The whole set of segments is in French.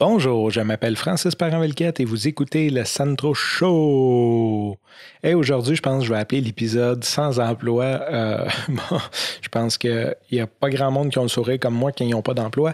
Bonjour, je m'appelle Francis Parent-Velquette et vous écoutez le Sandro Show. Et aujourd'hui, je pense que je vais appeler l'épisode sans emploi. Euh, je pense qu'il n'y a pas grand monde qui ont le sourire comme moi qui n'ont pas d'emploi.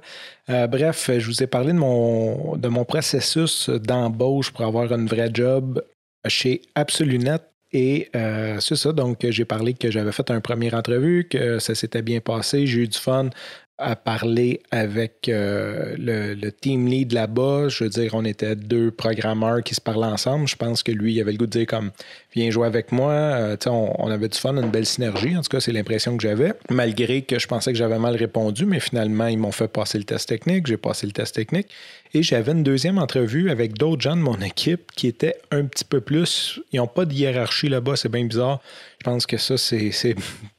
Euh, bref, je vous ai parlé de mon, de mon processus d'embauche pour avoir un vrai job chez Absolunet. Et euh, c'est ça, donc j'ai parlé que j'avais fait un premier entrevue, que ça s'était bien passé, j'ai eu du fun à parler avec euh, le, team lead là-bas. Je veux dire, on était deux programmeurs qui se parlaient ensemble. Je pense que lui, il avait le goût de dire comme viens jouer avec moi. Euh, on, on, avait du fun, une belle synergie. En tout cas, c'est l'impression que j'avais. Malgré que je pensais que j'avais mal répondu, mais finalement, ils m'ont fait passer le test technique. J'ai passé le test technique. Et j'avais une deuxième entrevue avec d'autres gens de mon équipe qui étaient un petit peu plus. Ils n'ont pas de hiérarchie là-bas, c'est bien bizarre. Pense que ça, c'est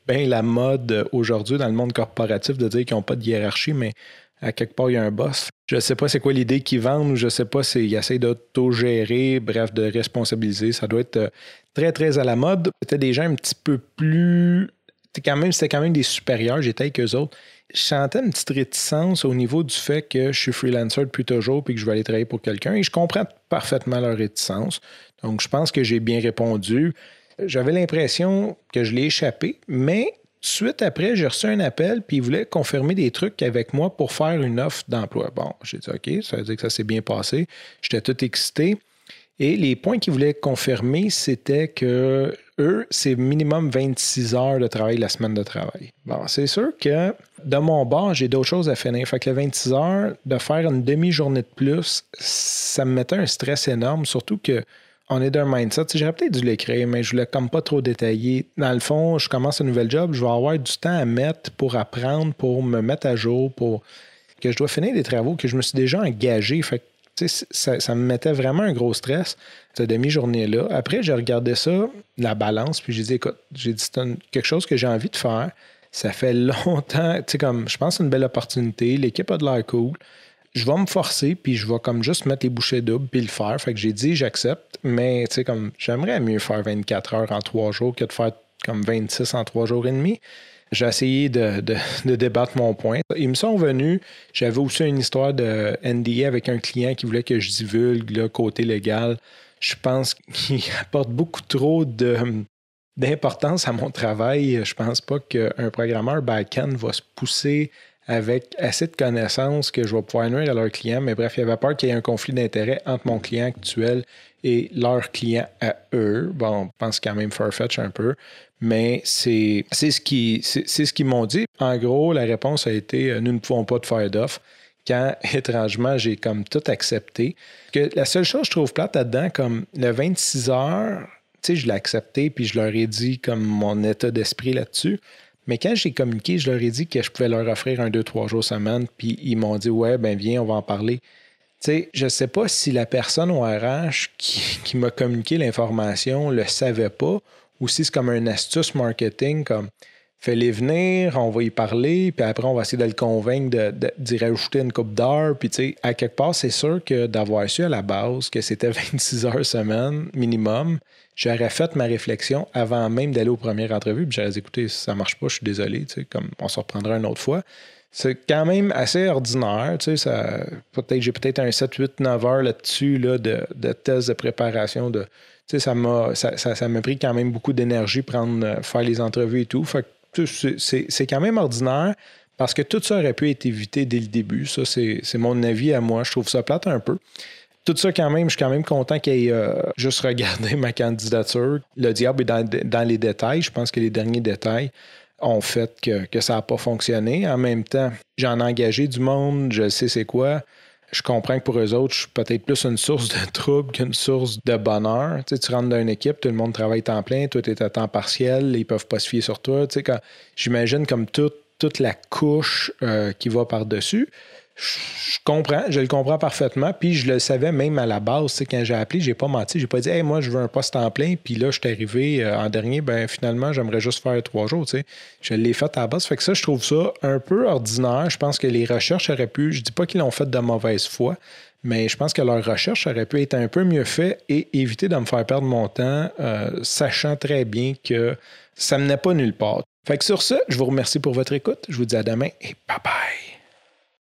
bien la mode aujourd'hui dans le monde corporatif de dire qu'ils n'ont pas de hiérarchie, mais à quelque part, il y a un boss. Je ne sais pas c'est quoi l'idée qu'ils vendent ou je ne sais pas s'ils essayent d'autogérer, bref, de responsabiliser. Ça doit être euh, très, très à la mode. C'était des gens un petit peu plus. C'était quand même, quand même des supérieurs, j'étais avec eux autres. Je sentais une petite réticence au niveau du fait que je suis freelancer depuis toujours puis que je vais aller travailler pour quelqu'un et je comprends parfaitement leur réticence. Donc, je pense que j'ai bien répondu. J'avais l'impression que je l'ai échappé, mais suite après, j'ai reçu un appel, puis ils voulaient confirmer des trucs avec moi pour faire une offre d'emploi. Bon, j'ai dit OK, ça veut dire que ça s'est bien passé. J'étais tout excité. Et les points qu'ils voulaient confirmer, c'était que eux, c'est minimum 26 heures de travail la semaine de travail. Bon, c'est sûr que de mon bord, j'ai d'autres choses à finir. Fait que les 26 heures, de faire une demi-journée de plus, ça me mettait un stress énorme, surtout que on est d'un mindset. J'aurais peut-être dû l'écrire, mais je voulais comme pas trop détailler. Dans le fond, je commence un nouvel job, je vais avoir du temps à mettre pour apprendre, pour me mettre à jour, pour que je dois finir des travaux que je me suis déjà engagé. Ça, ça, me mettait vraiment un gros stress, cette demi-journée-là. Après, j'ai regardé ça, la balance, puis j'ai dit, écoute, j'ai dit, c'est quelque chose que j'ai envie de faire. Ça fait longtemps, tu sais, comme, je pense que c'est une belle opportunité. L'équipe a de l'air cool je vais me forcer, puis je vais comme juste mettre les bouchées doubles, puis le faire. Fait que j'ai dit, j'accepte, mais tu sais, comme j'aimerais mieux faire 24 heures en trois jours que de faire comme 26 en trois jours et demi. J'ai essayé de, débattre mon point. Ils me sont venus. J'avais aussi une histoire de NDA avec un client qui voulait que je divulgue le côté légal. Je pense qu'il apporte beaucoup trop d'importance à mon travail. Je pense pas qu'un programmeur back-end va se pousser avec assez de connaissances que je vais pouvoir nuire à leurs clients. Mais bref, il y avait peur qu'il y ait un conflit d'intérêt entre mon client actuel et leur client à eux. Bon, on pense quand même Farfetch un peu, mais c'est ce qu'ils ce m'ont dit. En gros, la réponse a été euh, nous ne pouvons pas te faire d'offre. Quand étrangement, j'ai comme tout accepté. Que la seule chose que je trouve plate là-dedans, comme le 26 heures, tu sais, je l'ai accepté, puis je leur ai dit comme mon état d'esprit là-dessus. Mais quand j'ai communiqué, je leur ai dit que je pouvais leur offrir un, deux, trois jours semaine, puis ils m'ont dit Ouais, ben viens, on va en parler. Tu sais, je ne sais pas si la personne au RH qui, m'a communiqué l'information le savait pas, ou si c'est comme un astuce marketing, comme fais-les venir, on va y parler, puis après, on va essayer de le convaincre d'y rajouter une coupe d'heures. Puis, tu sais, à quelque part, c'est sûr que d'avoir su à la base que c'était 26 heures semaine minimum, j'aurais fait ma réflexion avant même d'aller aux premières entrevues. Puis j'aurais dit, écoutez, ça marche pas, je suis désolé, tu sais, comme on se reprendra une autre fois. C'est quand même assez ordinaire, tu sais, peut-être, j'ai peut-être un 7, 8, 9 heures là-dessus, là, de, de tests de préparation, de, sais, ça m'a, ça, ça, m'a pris quand même beaucoup d'énergie prendre, euh, faire les entrevues et tout. Que c'est quand même ordinaire parce que tout ça aurait pu être évité dès le début. Ça, c'est mon avis à moi. Je trouve ça plate un peu tout ça, quand même, je suis quand même content qu'il ait euh, juste regardé ma candidature. Le diable est dans, les détails. Je pense que les derniers détails ont fait que, ça n'a pas fonctionné. En même temps, j'en ai engagé du monde, je sais c'est quoi. Je comprends que pour eux autres, je suis peut-être plus une source de trouble qu'une source de bonheur. Tu, rentres dans une équipe, tout le monde travaille temps plein, toi, tu es à temps partiel, ils peuvent pas se fier sur toi. Tu sais, j'imagine comme toute la couche euh, qui va par-dessus je comprends, je le comprends parfaitement. Puis je le savais même à la base, quand j'ai appelé, j'ai pas menti. J'ai pas dit, hey, moi, je veux un poste en plein. Puis là, je suis arrivé euh, en dernier, ben finalement, j'aimerais juste faire trois jours. sais. Je l'ai fait à la base. Fait que ça, je trouve ça un peu ordinaire. Je pense que les recherches auraient pu, je dis pas qu'ils l'ont fait de mauvaise foi, mais je pense que leurs recherches auraient pu être un peu mieux faites et éviter de me faire perdre mon temps, euh, sachant très bien que ça menait pas nulle part. Fait que sur ce, je vous remercie pour votre écoute. Je vous dis à demain et bye bye.